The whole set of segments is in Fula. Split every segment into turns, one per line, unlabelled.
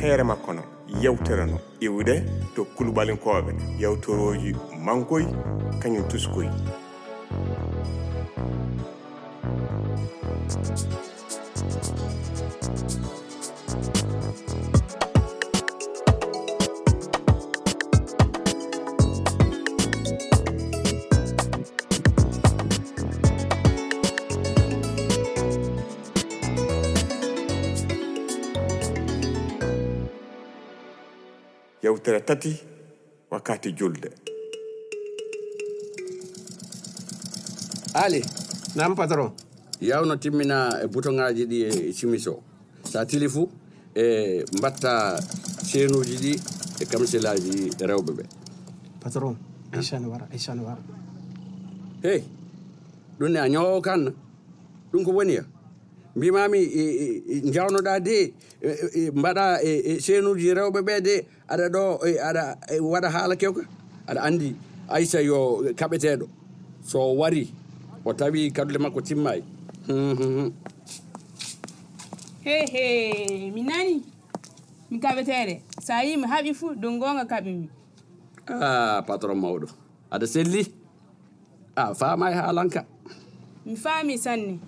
heere makko no yewtere no iwde to kulubalinkoɓe yewtoroji mankoy kañum tuskoy yewtere tati wakkati julde.
Ali
nam patron.
Yawno timmina e boutonŋaji ɗi e simis o sa tili fuu e mbatta seenuji ɗi e kamsilaji rewɓe ɓe
patron aicha ne wara aichane wara.
Hey ɗum ne a ñowo kanna ɗum ko woni ya mbimami jawnoɗa de e, e, mbaɗa e, e seenuji rewɓe ɓe de aɗa ɗo aɗa waɗa haala kewka? Aɗa andi aysa yo kaɓeteɗo so wari o tawi kadule makko timmayi
hehe mi nani? Mi kaɓeteɗe sa yi mi haɓi fuu dow gonga kaɓimi
a ah, patron mawɗo. Aɗa selli. Ah, a faama e haalanka.
Mi faami sanne.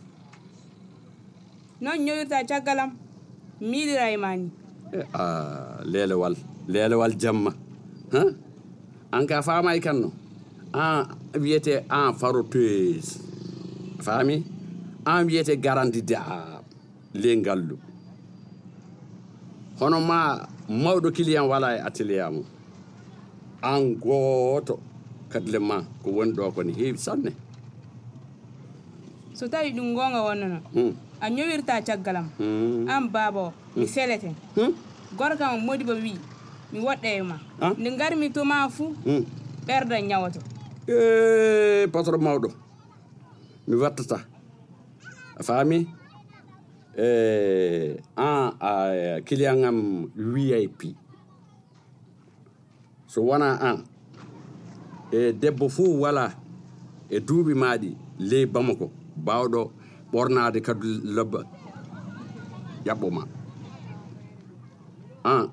Noon ñowirta caggalam mi yiɗira e mani
a lelewal lelewal jamma an ka famay kanno an wiyete en faroteuse faami an wiyete garandi a le ngallu hono ma mawɗo client wala e atelier mum an gooto kadile ma ko woni ɗo ko ne heewi sanne.
So tawi ɗum gonga wonnono
Hmm.
A ñowirta caggalam
Hmm.
an baba o mi felete
Hmm?
gorkam modi ba wi mi woɗɗa e ma
Ah?
nde garmi to ma fuu
Hmm.
ɓerda ñawoto
e patron mawɗo mi wattata a faami e an a client am vip so wona an e debbo fuu wala e duuɓi maɗi ley bamako bawɗo ɓornade kadu lobba ƴaɓɓoma an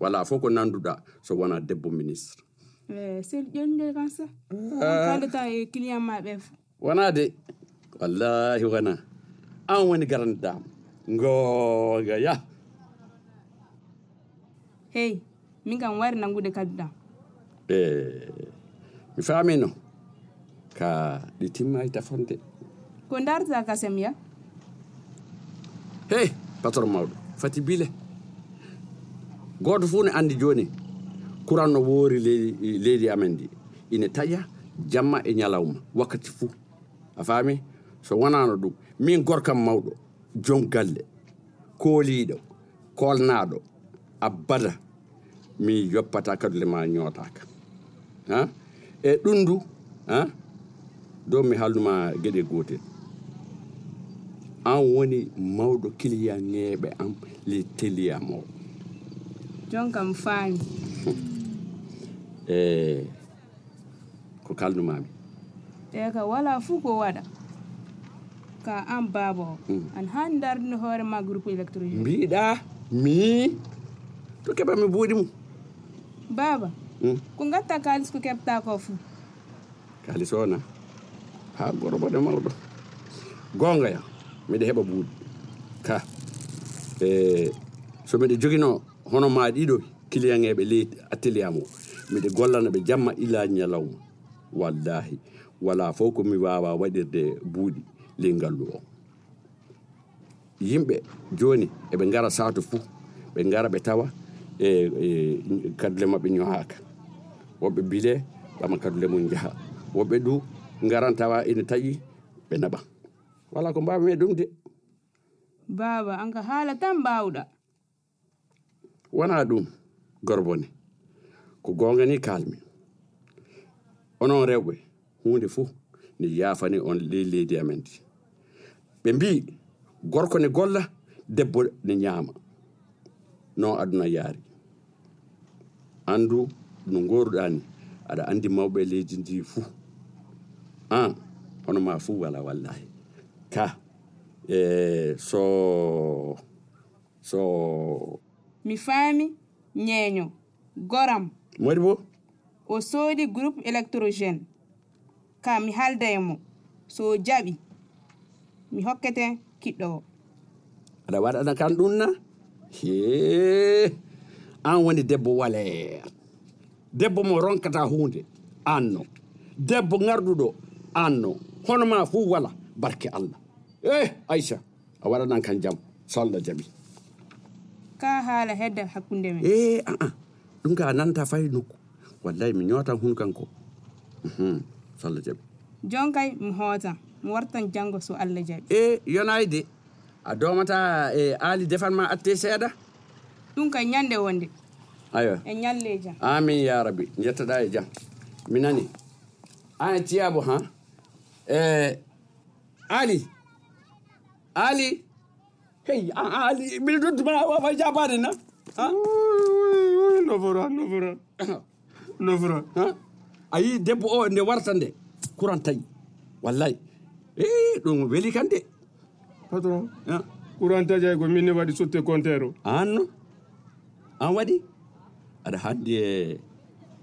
wala fof ko nanduɗa so wona debbo ministre.
E kan sa kaldata e client ma ɓe fuu
wona de wallahi wona an woni garandam. Gonga ya.
Hey min kam wari nangude kadduɗam
e mi famino ka ɗi timmay tafonde.
ko darta kasem ya
hey patron mawɗo fati bile. Gooto fuu ne anndi jooni kuran no woori leydi leydi amen ndi. Ine taƴa jamma e ñalawma wakkati fuu a faami so wonano ɗum min gorkam mawɗo jon galle kooliiɗo kolnaaɗo abbada mi yoppata kadule ma ñootaka ha? E ɗum du ha? Dow mi haalnuma geɗe gootel an woni mawɗo kiliyaŋeɓe am le teliyam o
jon kam faami
e ko kalnumami
e ka wala fuu ko waɗa ka an baba o
Mm.
an han dardude hoore ma groupe électrogène
mbiɗa mi? To keɓa mi buuɗi mum
baaba
Mm.
ko gatta kalis ko keɓta ko fuu
kalis ona. Ha gorobode mawɗo gonga ya miɗa heɓa buuɗi ka. E so miɗa joguino hono ma ɗiɗo client eɓe ley atelier am o miɗa gollana ɓe jamma ila ñalawma wallahi wala fof komi wawa waɗirde buuɗi ley ngallu o. Yimɓe joni eɓe gara saatu fou ɓe gara ɓe tawa e, e kadule mabɓe ñohaka woɓɓe bile ɓama kadule mum jaaha woɓɓe du garan tawa ene taƴi ɓe naɓa. wala ko mbawmi ɗum de.
Baaba an ka haala tan mbawɗa
wona ɗum gorbone ko gonga ni kalmi onon rewɓe hunde fuu ne yaafani on ley leydi amen di. Ɓe mbi gorko ne golla debbo ne ñaama. Non aduna yaari. Andu no goruɗa ni aɗa andi mawɓe leydi ndi fuu. An hono ma fuu wala wallahi ka. E so so.
Mi faami ñeeño goram.
Mo waɗi bo?
O soodi groupe électrogène. Ka mi halda e mo. So o jaɓi. Mi hokkete kiɗɗo o.
Aɗa waɗana kan ɗum na? He an woni debbo waleer debbo mo ronkata hunde anno. Debbo garɗuɗo anno. Hono ma fuu wala. Barke allah. E aicha a waɗanan kan jaam so allah jaaɓi
ka haala hedda hakkunde men.
E aa ɗum ka a nanta fayi nokku wallayi mi ñootan hun kan ko. So allah jaaɓi
jon kay mi hootan mi wartan janngo so allah jaɓi
e yonayi de a domata e aali defanma atte seeɗa
ɗum kay ñande wonde.
Ayo.
E ñalle jam.
Amin ya rabbi. Jettoɗa e jam. Mi nani? An e tiyabo ha? E Ali. Ali. Hey, Ali. Bili tu tumana wafanya bani na? Ha?
Novora, novora. Novora.
Ha? Ayi debbo o nde wartande courant tayi. Wallahi. Eh, ɗum weli kan de.
Patron. Ah?
Ha?
Courant taji ay ko minni waɗi sutte compteur o.
An no. An waɗi? Aɗa handi e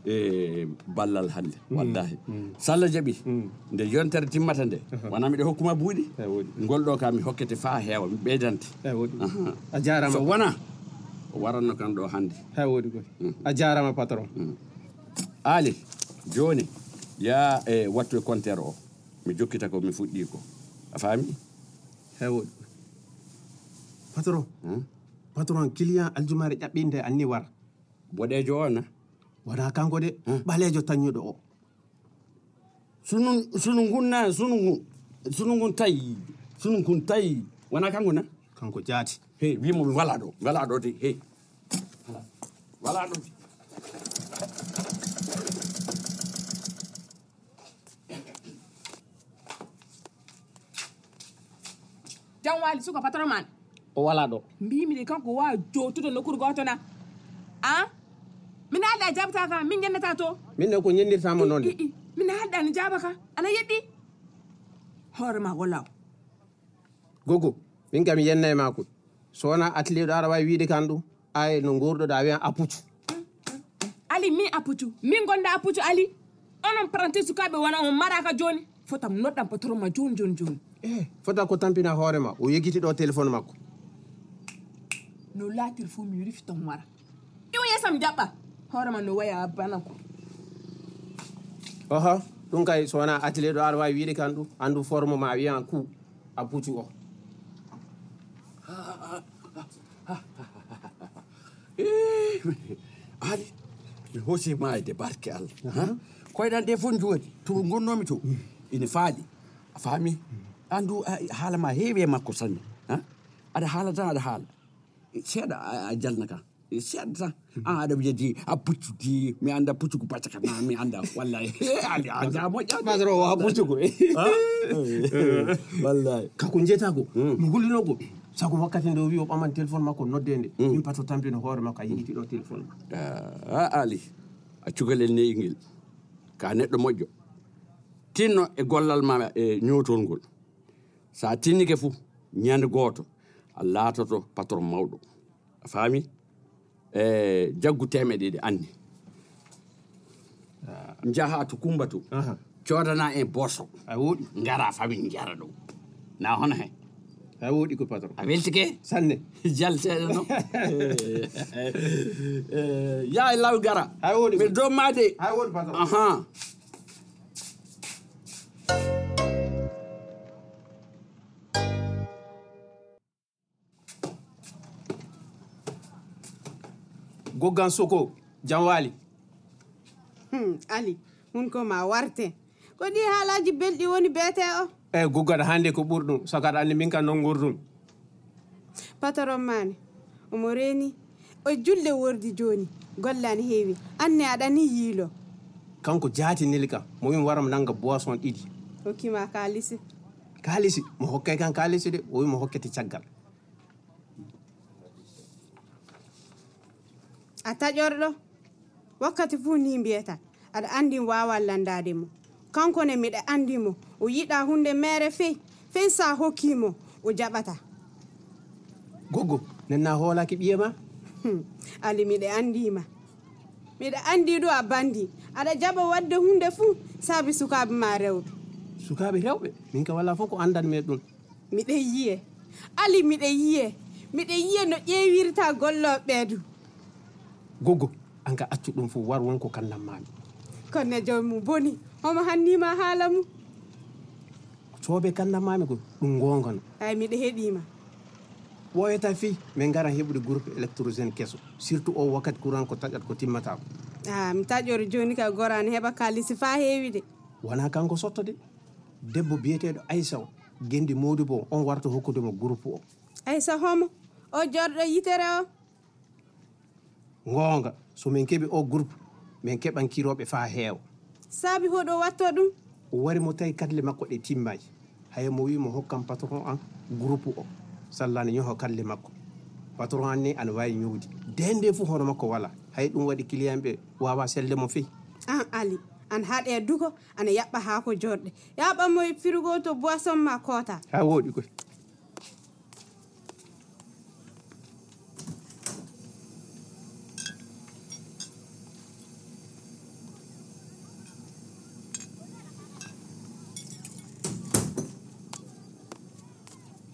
e ballal hannde mm. wallahi. Mm. Sallah allah jaɓi mm. nde yontere timmata nde wona miɗo hokkuma buuɗi.
E
Ngol ɗo ka mi hokkete fa heewa mi ɓeydante. E
a jarama
wona o waranno kan ɗo hannde.
Hay woodi koy a jarama patron.
Ali joni ya e wattu e compteur o mi jokkita ko mi fuɗɗi ko. A faami?
Hay woodi. Goy patron hmm? patron client aljumare ƴaɓɓinde anni wara.
Boɗejo o na.
Wona kanko de ɓalejo tañuɗo o
sunu sunu ngun na sunu ngun sunu ngun tawi sunu ngun tawi wona kanko na
kanko jaati
he wimo mi wala ɗo wala ɗo de he wala ɗo de
jan waali suka patron man
o wala ɗo
mbimi de kanko wawa jotude nokkude goto na a min jabata ka min jannata to.
Min ne ko nyendir noon de
min haalɗa no jaba ka. Ana yeɗɗi hore ma gollaw
gogo min kam yenna e makko so wona atelier ɗo aɗa wawi wiide kan ɗum ay no gurɗoɗa wiyan apuccu
ali min appuccu min gonda apuccu ali. Onon parenté sukaɓe wona on maraka joni. Fotam noddam patron ma joni joni joni.
Eh fota ko tampina hore ma. O yegiti ɗo téléphone makko.
No latir fo mi rifton wara. Iwo yesam jaɓɓa hoore ma no waya bana ko.
Oho ɗum kay so wona atelier ɗo aɗa wawi wiide kan ɗum andu forme ma wiyan ku a puccu
o. Ali mi hoosima e de barke allah koyɗan ɗe fof jooɗi to gonnomi to ine faali. A faami andu haala ma heewi e makko sanne aɗa haala tan aɗa haala. Seeɗa a jalna kan siady za ary amiady apotsoky mianda apotsoko patsakana mianda
wallahy eh, aliajamoazaro apotsoko
eh,
wallahy kakonjetako hmm. mugulinoko sago wakkati nde o wi o ɓaman téléphone makko noddende hmm. min pato tampino hoore makko a yiɗitiɗo téléphone ma ah,
a ali. A cukalel neyi ngel ka neɗɗo moƴƴo tinno e gollal ma e ñootol ngol. Sa tinnike fuu ñande goto. A laatoto patron mawɗo a faami e jaggu temeɗeɗe anndi. Jaha to kumba to codana en boso.
A woɗi
ngara famin jara ɗo na hono he.
A woɗi ko patron.
A weltike?
Sanne.
Jalteɗo no. Ya e law gara
a woɗi
mbiɗa dommade
a woɗi patron.
Ahan.
goggan soko jam waali.
Hmm, ali hunko ma warte. Ko ɗi haalaji belɗi woni beete o?
Eyi goggata hannde ko ɓurɗum sakaɗa anndi min kam noon gurdum
patron mane omo reeni o julde wordi jooni gollani heewi anne aɗani yiilo.
Kanko jaatinili kam mo wimi waram nanga boisson ɗiɗi.
Hokkima kaalisi.
Kaalisi mo hokkay kan kaalisi de o wimi hokkete caggal.
a taƴorɗo? Wakkati fuu ni mbiyata aɗa anndi wawa landade mo. Kanko ne miɗa anndi mo o yiɗa hunde mere fey fey sa hokkimo o jaɓata.
Goggo nanna hoolaki ɓiye ma?
Hmm, Ali miɗa anndima miɗa anndi ɗo a bandi aɗa jaɓa wadde hunde fuu saabi sukaaɓe ma rewɓe.
Sukaaɓe rewɓe? Min ka walla fof ko anndan me ɗum.
Miɗe yiye. Ali miɗe yiye. Miɗe yiye no ƴeewirta golloɓe ɓeedu
goggo an ka accu ɗum fof war wonko kannammami
konne jomum boni omo hannima haala mum.
Coobe kannammami ko ɗum gongono
ay miɗo heeɗima
ɓoyata fi min gara heɓude groupe électrogéne keso. Surtout o wakkati courant ko taƴat ko timmata ko.
A mi taƴori joni ka gorani heɓa kalisi fa heewi de.
Wona kanko sotto de. Debbo biyeteɗo aysa o gendi modi bo on warta hokkudemo groupe o.
Aysa homo o jorɗo yitere o.
goonga somin keɓi o groupe min keɓan kiroɓe fa heewa.
Saabi hoɗo watto ɗum?
O wari mo tawi kalle makko ɗe timmaji haye mo wimo hokkam patron an groupe o. Sallani ñoho kalle makko. Patron an ni ana wawi ñowdi dende fo hono makko wala hay ɗum waɗi client ɓe wawa selle mo feyi
an ah, ali an haɗe duko ana yaɓɓa ha ko jorɗe yaɓanmo e frigo to boisson ma koota
ha woɗi koy.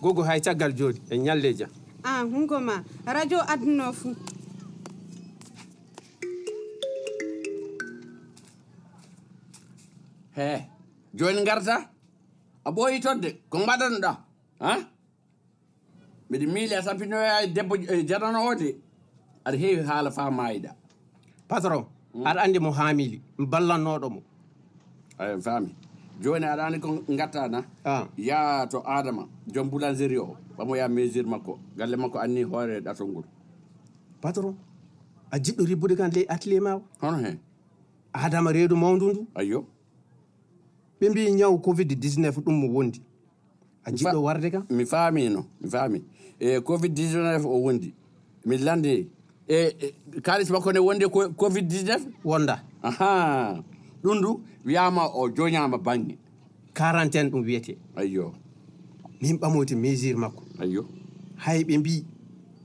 gogo hay caggal jooɗi en ñalle jam
an hunko ma. Radio adduno fuu.
He joni garta a ɓooyi todde ko mbaɗanoɗa ha? Mbiɗa miili a sampinoya e debbo e jarano o de aɗa heewi haala faa maayiɗa
patron hmm? aɗa anndi mo haamili mi ballannoɗo mo
ay faami. Joni aɗa andi ko gatta na
Ah.
ya to adama joom boulangerie o ɓamo ya mesure makko galle makko anni hoore ɗatol ngol
patron a jiɗɗo ribbude kan ley atelier ma
hono hen
adama reedu mawdu ndu?
Ayyo
ɓe mbi ñaw covid 19 ɗum mo wondi. A jiɗɗo warde kam
mi faamino mi faami. E covid 19 o wondi. Mi landi. E e, kalis makko ne wondi covid 19
wonda.
Aha ɗum du wiyama o joñama bange
quarantaine ɗum wiyete.
Ayyo.
Min ɓamoti mesure makko.
Ayyo.
Hay ɓe mbi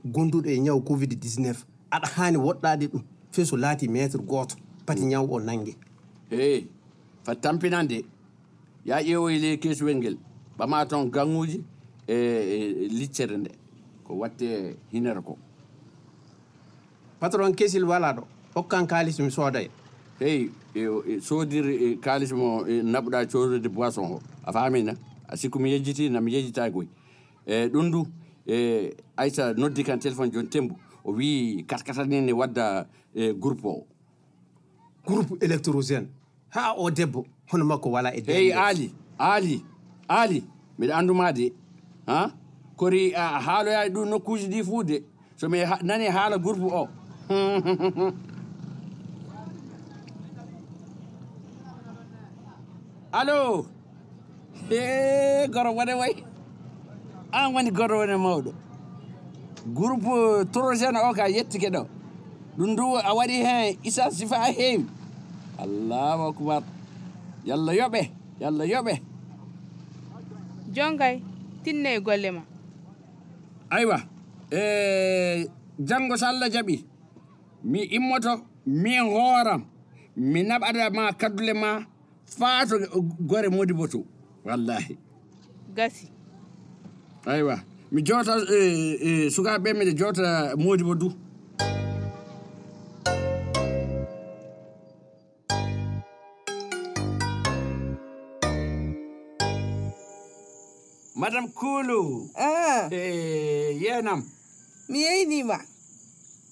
gonduɗo e ñaw covid 19 aɗa hani woɗɗade ɗum. Fe so laati métre goto pati mm. ñaw o nangue
eyi fat tampinan de ya ƴeewoye ley kesuwel ngel ɓama toon ganguji e, e, e liccere nde ko watte hinere ko.
Patron kesil wala ɗo hokkan kalis mi soodaye
en eyi e, e, soodiri e, kalis mo naɓuɗa codude boisson o a faamina a sikku mi yejjiti nami yejjita koye e ɗum du e aysa noddi kan téléphone joni tembou o wi kaskatanine wadda e groupe o.
Groupe électrogène. Ha o debbo hono makko wala e eyi
aali aali aali mbiɗa anduma de ha? Kori a haaloya ɗum nokkuji ɗi fuu de somi nani haala groupe o? allo e goro wone way? An woni goro wone mawɗo. Groupe trogéne o ka yettike ɗo. Ɗum ndu a waɗi hen isa sifa heewi allahu akbar. Yalla yoɓe yalla yoɓe.
Jongay tinne e golle ma.
Aywa. E janngo so allah jaɓi. Mi immoto min hooram mi naɓata ma kaddule ma. Faa to gore modi bo to wallahi.
Gasi.
Aywa mi jowta e, e, sukaɓe miɗe jowta modi bo du madame koulou
Ah,
e yenam
mi yeynima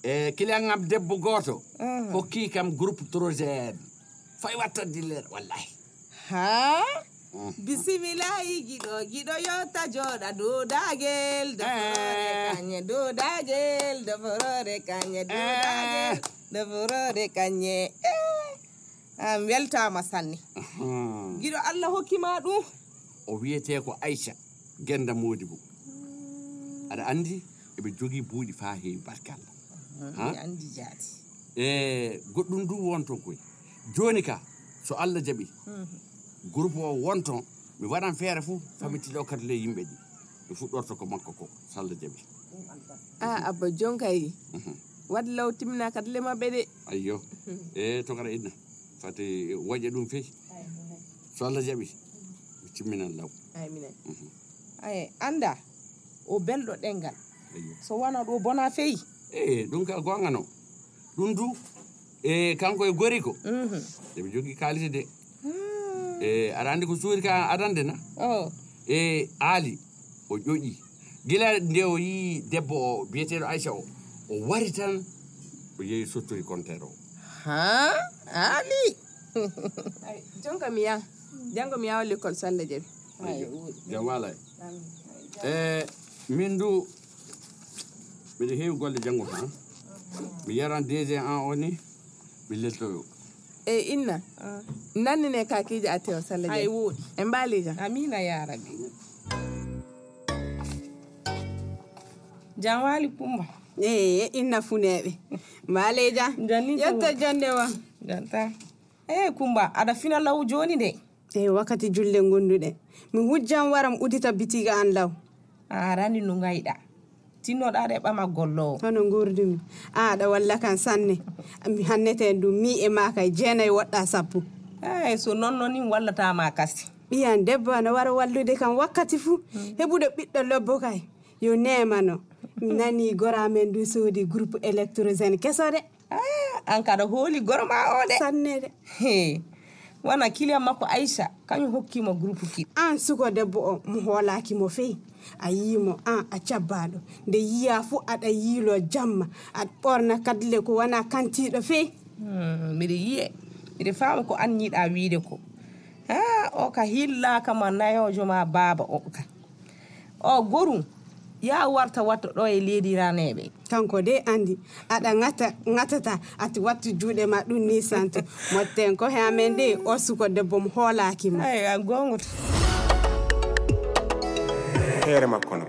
e client am debbo goto.
Ah.
hokki kam groupe trogéne fay watta dillere wallahi.
Ha? Mm. Bisimilayi giɗo giɗo yotta joɗa dudagel doforore
eh.
kanye dudagel doforore kanye dudagel
eh.
doforore kanye. Eh. An weltama sanni
mm-hmm.
giɗo allah hokkima ɗum.
O wiyete ko aicha genda modi bo aɗa andi eɓe jogii buuɗi fa heewi barkallah
andi jaati.
E goɗɗum du wonton koye. Joni ka so allah jaaɓi groupe o wonton mi waɗan feere fou famitiɗo kadi ley yimɓe ɗi mi fuɗɗorto ko makko ko so allah jaaɓi
a abba jonkay wad law timina kadi le maɓɓe de.
Ayyo. E to kara inna. Fati woƴƴa ɗum feyi. So allah jaɓi. Mi timminan law.
Ay minen ay anda o belɗo ɗengal so wona ɗo bona feyi?
E ɗum ka gonga no. Ɗum du e kanko e gori ko? Eɓe jogii kalisi de. E aɗa andi ko suuri ka adande na? E aali o ƴoƴi gila nde o yi debbo o biyeteɗo aicha o o wari tan o yeehi sottori comptere o.
Ha?
Aali jonka mi yaha. Janngo mi yawa l'école salla jaɓi
jam wala e. Min du mbiɗa heewi golle janngo tan mi yaran deuxiéme an o ni billeto yo
e eh, inna ah. nannine ne kakiji a tew salla
ay woodi
e mbaali jam
amina ya rabbi. Jawali pumba
ee eh, inna funeɓe
mbaali jam
yetto jonde wa?
Janta e eh, kumba aɗa fina law joni de.
Eyi wakkati julle gonduɗe mi hujjan waram udita bitiga an law.
Ah, Arani no gayɗa tinnoɗa aɗa heɓama gollowo.
Hono gurdumi a aɗa walla kan sanne. Hanneten ɗum mi e ma kay jeenayi woɗɗa sappo.
Ey so nonno noon wallatama kasi.
Ɓiyan debbo ana wara wallude kam wakkati fuu. Mm. Heɓuɗo ɓiɗɗo lobbo kay. Yo nemano mi nani goramen du soodi groupe électrogène keso de
an kaɗa hooli gorma o de
sanne de
wona kiliyan makko aissa kañum hokkimo groupe ki
an suko debbo o mo hoolakimo feyi a yimo an a cabbaɗo. Nde yiya fuu aɗa yiilo jamma. Aɗa ɓorna kadle ko wona kantiɗo feyi
hmm, mbiɗa yiye. Mbiɗa faama ko an yiɗa wiide ko. Ha o ka hillaka ma nayojo ma baaba o ka. O gorum ya warta watta ɗo e leydi raneɓe.
Kanko de andi aɗa ŋata ŋatata ati wattu juuɗe ma ɗum ni santo. Motten ko he amen de o suko debbo mo hoolakimo
ay gongoto
heere makko no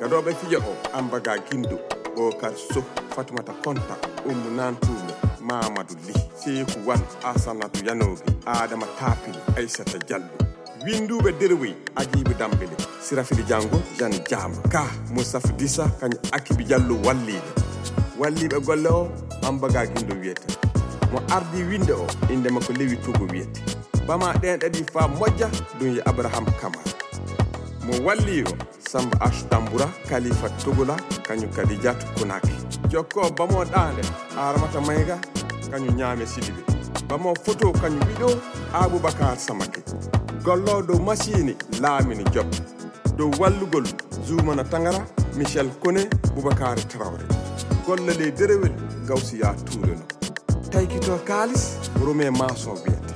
gaɗoɓe fijo o ambaga guindo bokar so fatumata konta ummu nantume mamadou ly seyku wan asanatu yanogue adama tapil aissata diallo winduɓe derwoy aguibe dambele sirafili diango jane diama ka moustapha dissa kañum akibi diallo walliɓe walliɓe golle o ambaga guindo wiyete. Mo ardi winde o inde makko lewi togo wiyete. Bama ɗen ɗaɗi fa moƴƴa ɗum abraham camara mo walli o samba ash tamboura kalifa togola kañum kadi diatu konaki jokko bamo ɗande aramata mayga kañum ñaame sidiɓe bamo photo kañum wiɗo aboubacar samake gollo dow machine laamini job dow wallugol zoumana tangara michel kone boubacar trawre golle ley derewel gawsiya toureno taykito kalis rume maçon wiyete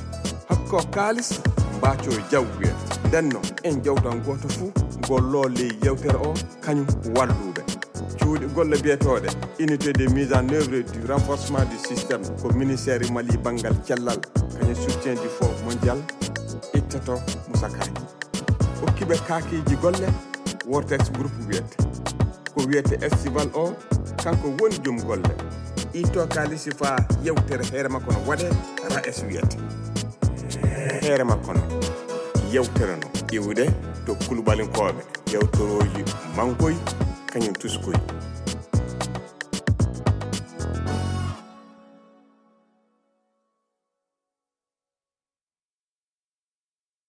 hakko kalis mbaco jaw wiyete ndenno en jawtan goto fuu gollo ley o kañum walluɓe cuuɗi golle unité de mise en œuvre du renforcement du système ko ministére mali banggal cellal kañum soutien du fond mondial. Ittoto musakaji hokkiɓe kakiji golle wortex groupe wiyete ko wiyete festival o kanko woni joom golle. Itto kalisi fa yewtere heere makko no waɗe ras wiyete heere makko no yewtere no iwde to yewtoroji mankoy конем тузской.